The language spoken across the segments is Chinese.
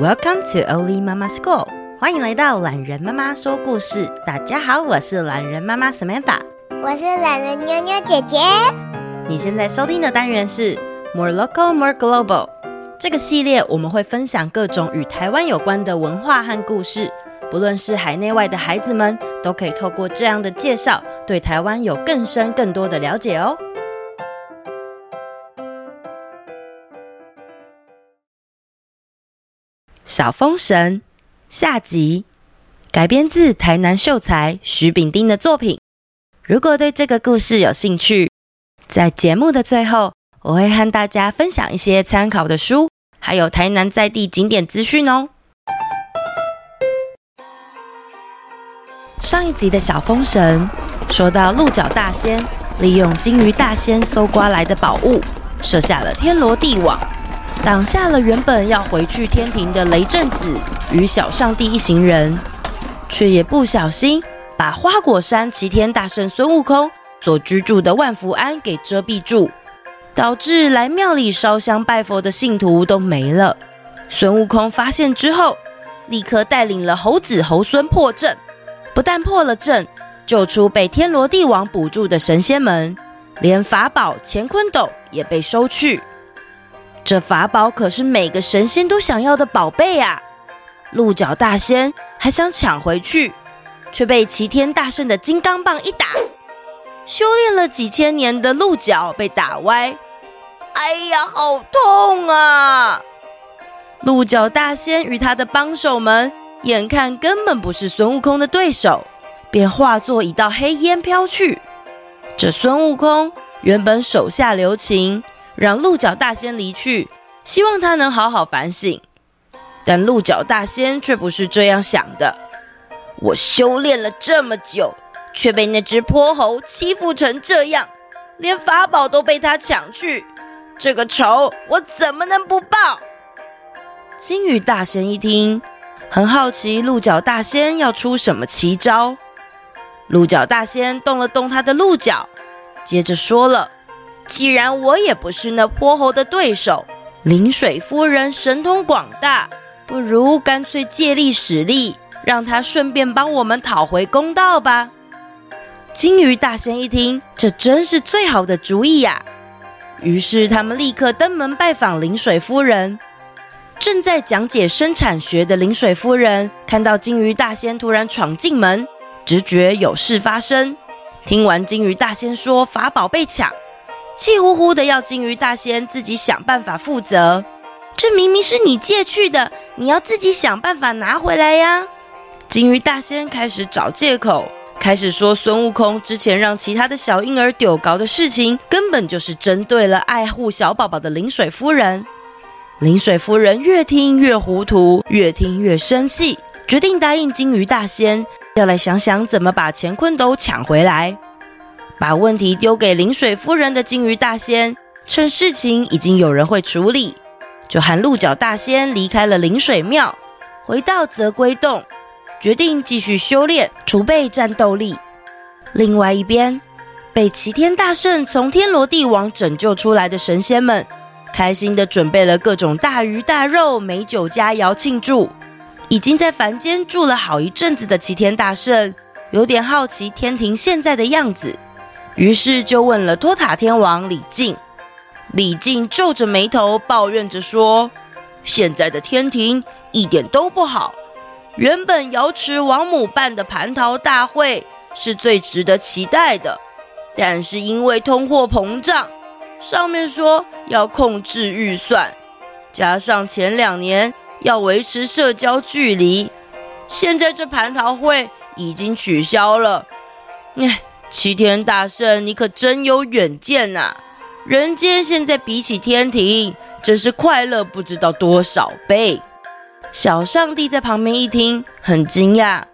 Welcome to Oli Mama School，欢迎来到懒人妈妈说故事。大家好，我是懒人妈妈 Samantha，我是懒人妞妞姐姐。你现在收听的单元是 More Local, More Global。这个系列我们会分享各种与台湾有关的文化和故事，不论是海内外的孩子们，都可以透过这样的介绍，对台湾有更深更多的了解哦。小风神下集改编自台南秀才徐丙丁的作品。如果对这个故事有兴趣，在节目的最后，我会和大家分享一些参考的书，还有台南在地景点资讯哦。上一集的小风神说到，鹿角大仙利用金鱼大仙搜刮来的宝物，设下了天罗地网。挡下了原本要回去天庭的雷震子与小上帝一行人，却也不小心把花果山齐天大圣孙悟空所居住的万福庵给遮蔽住，导致来庙里烧香拜佛的信徒都没了。孙悟空发现之后，立刻带领了猴子猴孙破阵，不但破了阵，救出被天罗地网捕住的神仙们，连法宝乾坤斗也被收去。这法宝可是每个神仙都想要的宝贝啊！鹿角大仙还想抢回去，却被齐天大圣的金刚棒一打，修炼了几千年的鹿角被打歪。哎呀，好痛啊！鹿角大仙与他的帮手们眼看根本不是孙悟空的对手，便化作一道黑烟飘去。这孙悟空原本手下留情。让鹿角大仙离去，希望他能好好反省。但鹿角大仙却不是这样想的。我修炼了这么久，却被那只泼猴欺负成这样，连法宝都被他抢去，这个仇我怎么能不报？金鱼大仙一听，很好奇鹿角大仙要出什么奇招。鹿角大仙动了动他的鹿角，接着说了。既然我也不是那泼猴的对手，临水夫人神通广大，不如干脆借力使力，让她顺便帮我们讨回公道吧。金鱼大仙一听，这真是最好的主意呀！于是他们立刻登门拜访临水夫人。正在讲解生产学的临水夫人看到金鱼大仙突然闯进门，直觉有事发生。听完金鱼大仙说法宝被抢。气呼呼的要金鱼大仙自己想办法负责，这明明是你借去的，你要自己想办法拿回来呀！金鱼大仙开始找借口，开始说孙悟空之前让其他的小婴儿丢高的事情，根本就是针对了爱护小宝宝的临水夫人。临水夫人越听越糊涂，越听越生气，决定答应金鱼大仙，要来想想怎么把乾坤斗抢回来。把问题丢给临水夫人的金鱼大仙，趁事情已经有人会处理，就和鹿角大仙离开了临水庙，回到泽龟洞，决定继续修炼，储备战斗力。另外一边，被齐天大圣从天罗地网拯救出来的神仙们，开心地准备了各种大鱼大肉、美酒佳肴庆祝。已经在凡间住了好一阵子的齐天大圣，有点好奇天庭现在的样子。于是就问了托塔天王李靖，李靖皱着眉头抱怨着说：“现在的天庭一点都不好。原本瑶池王母办的蟠桃大会是最值得期待的，但是因为通货膨胀，上面说要控制预算，加上前两年要维持社交距离，现在这蟠桃会已经取消了。唉。”齐天大圣，你可真有远见呐！人间现在比起天庭，真是快乐不知道多少倍。小上帝在旁边一听，很惊讶：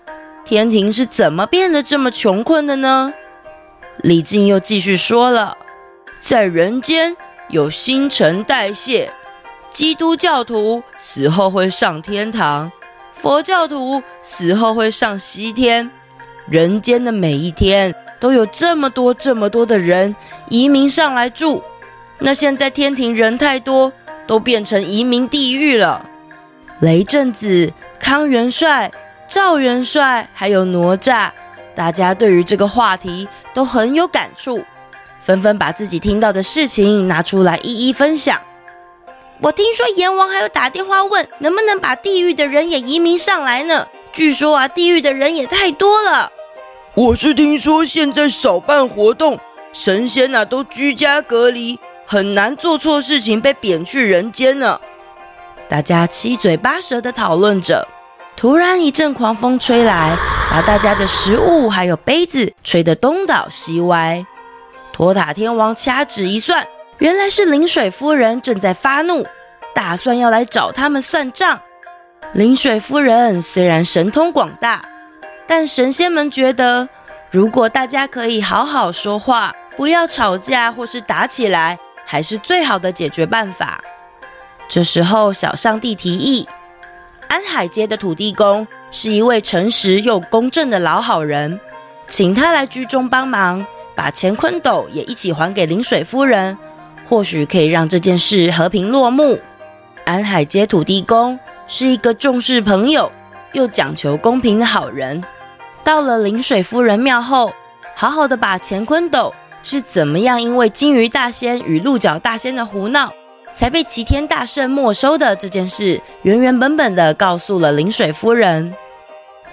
天庭是怎么变得这么穷困的呢？李靖又继续说了：在人间有新陈代谢，基督教徒死后会上天堂，佛教徒死后会上西天。人间的每一天。都有这么多这么多的人移民上来住，那现在天庭人太多，都变成移民地狱了。雷震子、康元帅、赵元帅，还有哪吒，大家对于这个话题都很有感触，纷纷把自己听到的事情拿出来一一分享。我听说阎王还有打电话问，能不能把地狱的人也移民上来呢？据说啊，地狱的人也太多了。我是听说现在少办活动，神仙啊都居家隔离，很难做错事情被贬去人间呢。大家七嘴八舌的讨论着，突然一阵狂风吹来，把大家的食物还有杯子吹得东倒西歪。托塔天王掐指一算，原来是临水夫人正在发怒，打算要来找他们算账。临水夫人虽然神通广大，但神仙们觉得，如果大家可以好好说话，不要吵架或是打起来，还是最好的解决办法。这时候，小上帝提议，安海街的土地公是一位诚实又公正的老好人，请他来居中帮忙，把乾坤斗也一起还给临水夫人，或许可以让这件事和平落幕。安海街土地公是一个重视朋友又讲求公平的好人。到了临水夫人庙后，好好的把乾坤斗是怎么样因为金鱼大仙与鹿角大仙的胡闹，才被齐天大圣没收的这件事，原原本本的告诉了临水夫人。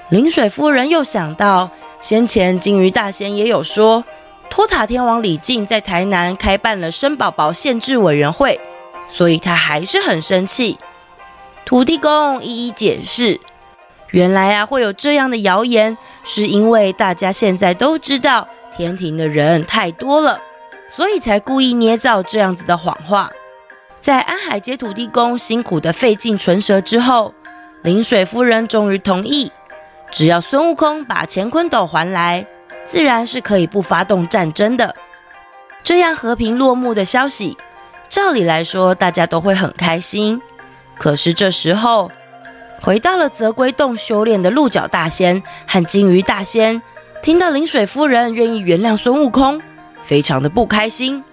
临水夫人又想到，先前金鱼大仙也有说，托塔天王李靖在台南开办了生宝宝限制委员会，所以她还是很生气。土地公一一解释，原来啊会有这样的谣言，是因为大家现在都知道天庭的人太多了，所以才故意捏造这样子的谎话。在安海街土地公辛苦的费尽唇舌之后，临水夫人终于同意，只要孙悟空把乾坤斗还来，自然是可以不发动战争的。这样和平落幕的消息，照理来说大家都会很开心。可是这时候，回到了泽龟洞修炼的鹿角大仙和金鱼大仙，听到临水夫人愿意原谅孙悟空，非常的不开心。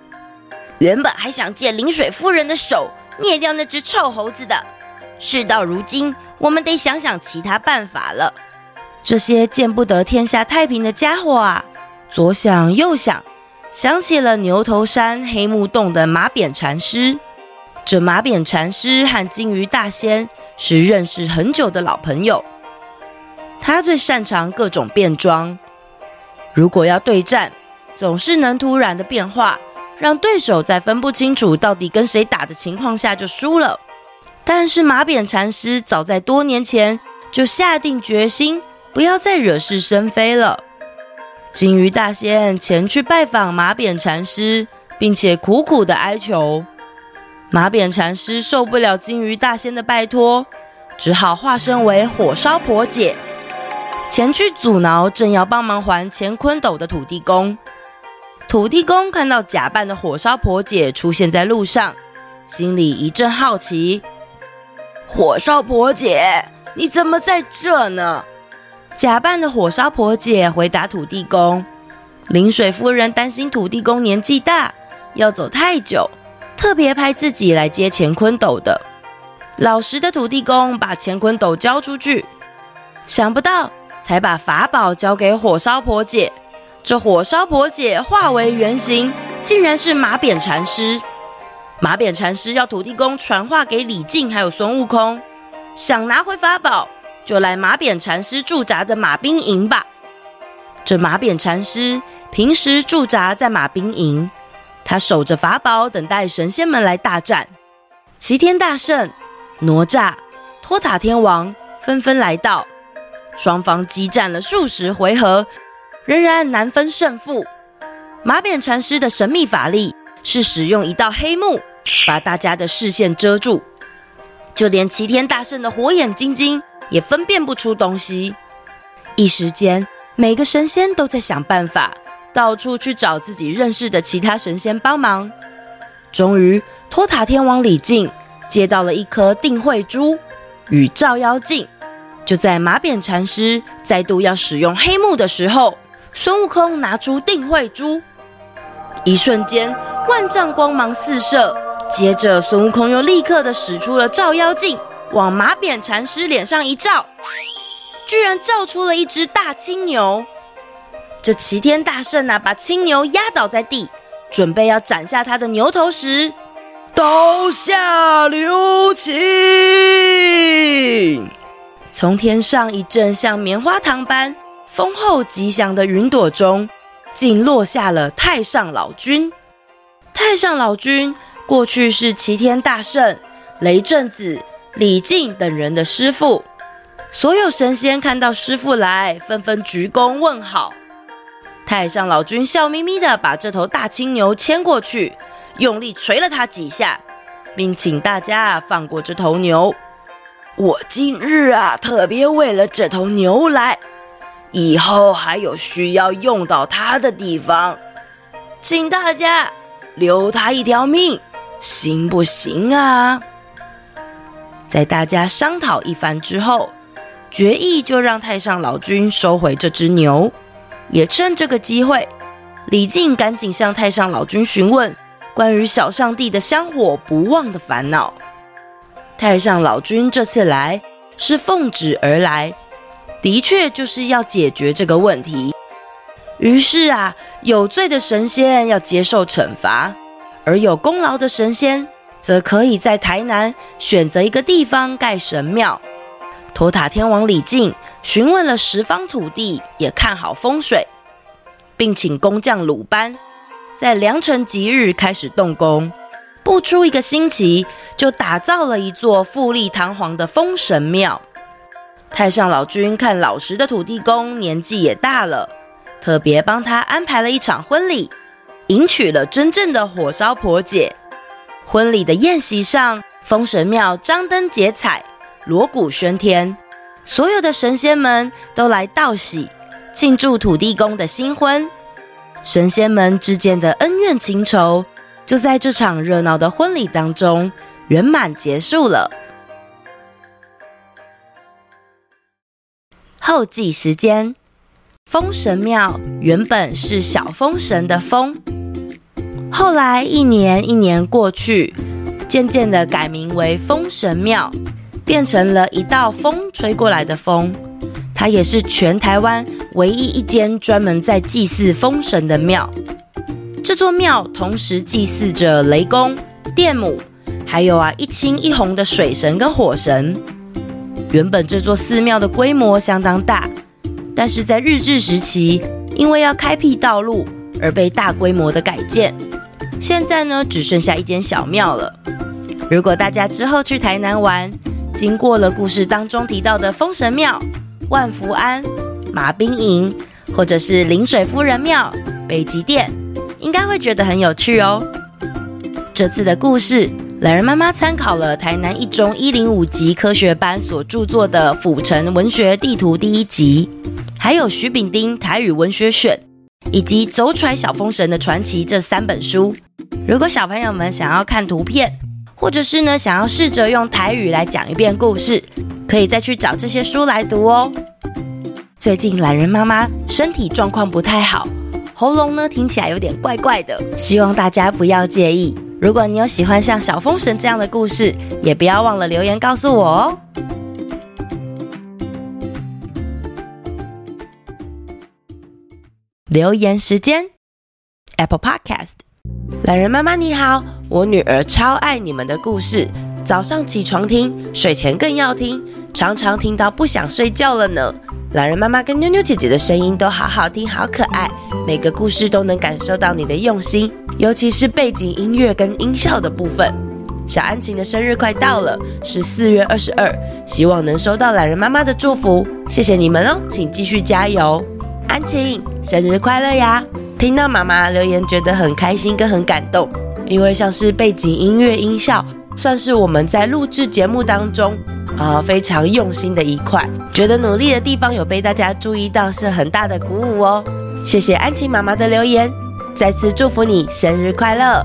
原本还想借临水夫人的手灭掉那只臭猴子的，事到如今，我们得想想其他办法了。这些见不得天下太平的家伙啊，左想右想，想起了牛头山黑木洞的马扁禅师。这马扁禅师和金鱼大仙是认识很久的老朋友，他最擅长各种变装，如果要对战，总是能突然的变化。让对手在分不清楚到底跟谁打的情况下就输了。但是马扁禅师早在多年前就下定决心，不要再惹是生非了。金鱼大仙前去拜访马扁禅师，并且苦苦的哀求。马扁禅师受不了金鱼大仙的拜托，只好化身为火烧婆姐，前去阻挠正要帮忙还乾坤斗的土地公。土地公看到假扮的火烧婆姐出现在路上，心里一阵好奇：“火烧婆姐，你怎么在这呢？”假扮的火烧婆姐回答土地公：“临水夫人担心土地公年纪大，要走太久，特别派自己来接乾坤斗的。”老实的土地公把乾坤斗交出去，想不到才把法宝交给火烧婆姐。这火烧婆姐化为原形，竟然是马扁禅师。马扁禅师要土地公传话给李靖还有孙悟空，想拿回法宝，就来马扁禅师驻扎的马兵营吧。这马扁禅师平时驻扎在马兵营，他守着法宝，等待神仙们来大战。齐天大圣、哪吒、托塔天王纷纷来到，双方激战了数十回合。仍然难分胜负。马扁禅师的神秘法力是使用一道黑幕，把大家的视线遮住，就连齐天大圣的火眼金睛也分辨不出东西。一时间，每个神仙都在想办法，到处去找自己认识的其他神仙帮忙。终于，托塔天王李靖接到了一颗定慧珠与照妖镜，就在马扁禅师再度要使用黑幕的时候。孙悟空拿出定慧珠，一瞬间万丈光芒四射。接着，孙悟空又立刻的使出了照妖镜，往马扁禅师脸上一照，居然照出了一只大青牛。这齐天大圣啊，把青牛压倒在地，准备要斩下他的牛头时，刀下留情！从天上一阵像棉花糖般丰厚吉祥的云朵中，竟落下了太上老君。太上老君过去是齐天大圣、雷震子、李靖等人的师傅，所有神仙看到师傅来，纷纷鞠躬问好。太上老君笑眯眯的把这头大青牛牵过去，用力捶了它几下，并请大家放过这头牛。我今日啊，特别为了这头牛来，以后还有需要用到它的地方，请大家留它一条命，行不行啊？在大家商讨一番之后，决议就让太上老君收回这只牛，也趁这个机会，李靖赶紧向太上老君询问关于小上帝的香火不旺的烦恼。太上老君这次来是奉旨而来，的确就是要解决这个问题。于是啊，有罪的神仙要接受惩罚，而有功劳的神仙则可以在台南选择一个地方盖神庙。托塔天王李靖询问了十方土地，也看好风水，并请工匠鲁班在良辰吉日开始动工。不出一个星期，就打造了一座富丽堂皇的封神庙。太上老君看老实的土地公年纪也大了，特别帮他安排了一场婚礼，迎娶了真正的火烧婆姐。婚礼的宴席上，封神庙张灯结彩，锣鼓喧天，所有的神仙们都来道喜，庆祝土地公的新婚。神仙们之间的恩怨情仇，就在这场热闹的婚礼当中圆满结束了。后记时间：风神庙原本是小风神的风，后来一年一年过去，渐渐的改名为风神庙，变成了一道风吹过来的风。它也是全台湾唯一一间专门在祭祀风神的庙。这座庙同时祭祀着雷公、电母，还有啊一青一红的水神跟火神。原本这座寺庙的规模相当大，但是在日治时期，因为要开辟道路而被大规模的改建。现在呢，只剩下一间小庙了。如果大家之后去台南玩，经过了故事当中提到的封神庙、万福庵、马兵营，或者是临水夫人庙、北极殿。应该会觉得很有趣哦。这次的故事，懒人妈妈参考了台南一中一零五级科学班所著作的《府城文学地图》第一集，还有徐丙丁台语文学选，以及《走出小风神的传奇》这三本书。如果小朋友们想要看图片，或者是呢想要试着用台语来讲一遍故事，可以再去找这些书来读哦。最近懒人妈妈身体状况不太好。喉咙呢，听起来有点怪怪的，希望大家不要介意。如果你有喜欢像小风神这样的故事，也不要忘了留言告诉我哦。留言时间，Apple Podcast，懒人妈妈你好，我女儿超爱你们的故事，早上起床听，睡前更要听，常常听到不想睡觉了呢。懒人妈妈跟妞妞姐姐的声音都好好听，好可爱，每个故事都能感受到你的用心，尤其是背景音乐跟音效的部分。小安晴的生日快到了，是四月二十二，希望能收到懒人妈妈的祝福，谢谢你们哦，请继续加油。安晴，生日快乐呀！听到妈妈留言，觉得很开心跟很感动，因为像是背景音乐音效，算是我们在录制节目当中。啊、非常用心的一块，觉得努力的地方有被大家注意到，是很大的鼓舞哦。谢谢安晴妈妈的留言，再次祝福你生日快乐。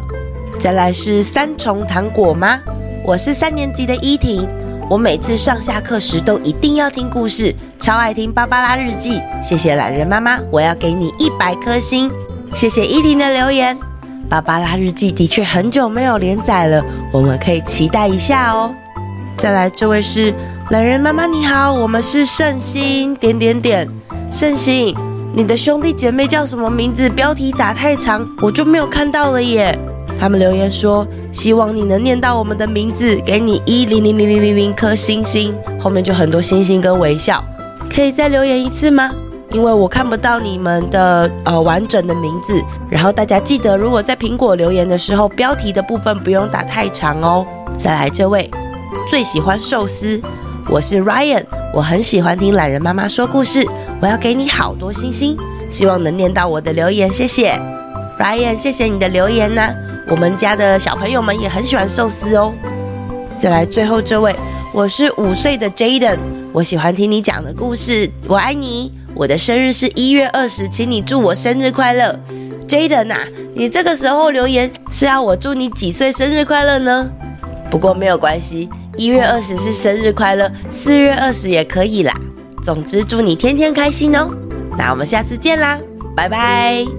再来是三重糖果吗？我是三年级的依婷，我每次上下课时都一定要听故事，超爱听芭芭拉日记。谢谢懒人妈妈，我要给你一百颗星。谢谢依婷的留言，芭芭拉日记的确很久没有连载了，我们可以期待一下哦。再来，这位是懒人妈妈，你好，我们是圣心点点点，圣心，你的兄弟姐妹叫什么名字？标题打太长，我就没有看到了耶。他们留言说，希望你能念到我们的名字，给你一零零零零零零颗星星，后面就很多星星跟微笑。可以再留言一次吗？因为我看不到你们的呃完整的名字。然后大家记得，如果在苹果留言的时候，标题的部分不用打太长哦。再来这位，最喜欢寿司，我是 Ryan，我很喜欢听懒人妈妈说故事，我要给你好多星星，希望能念到我的留言，谢谢 Ryan，谢谢你的留言呢、我们家的小朋友们也很喜欢寿司哦。再来最后这位，我是五岁的 Jaden，我喜欢听你讲的故事，我爱你。我的生日是一月二十，请你祝我生日快乐，Jaden 啊，你这个时候留言是要我祝你几岁生日快乐呢？不过没有关系，一月二十是生日快乐，四月二十也可以啦。总之祝你天天开心哦。那我们下次见啦，拜拜。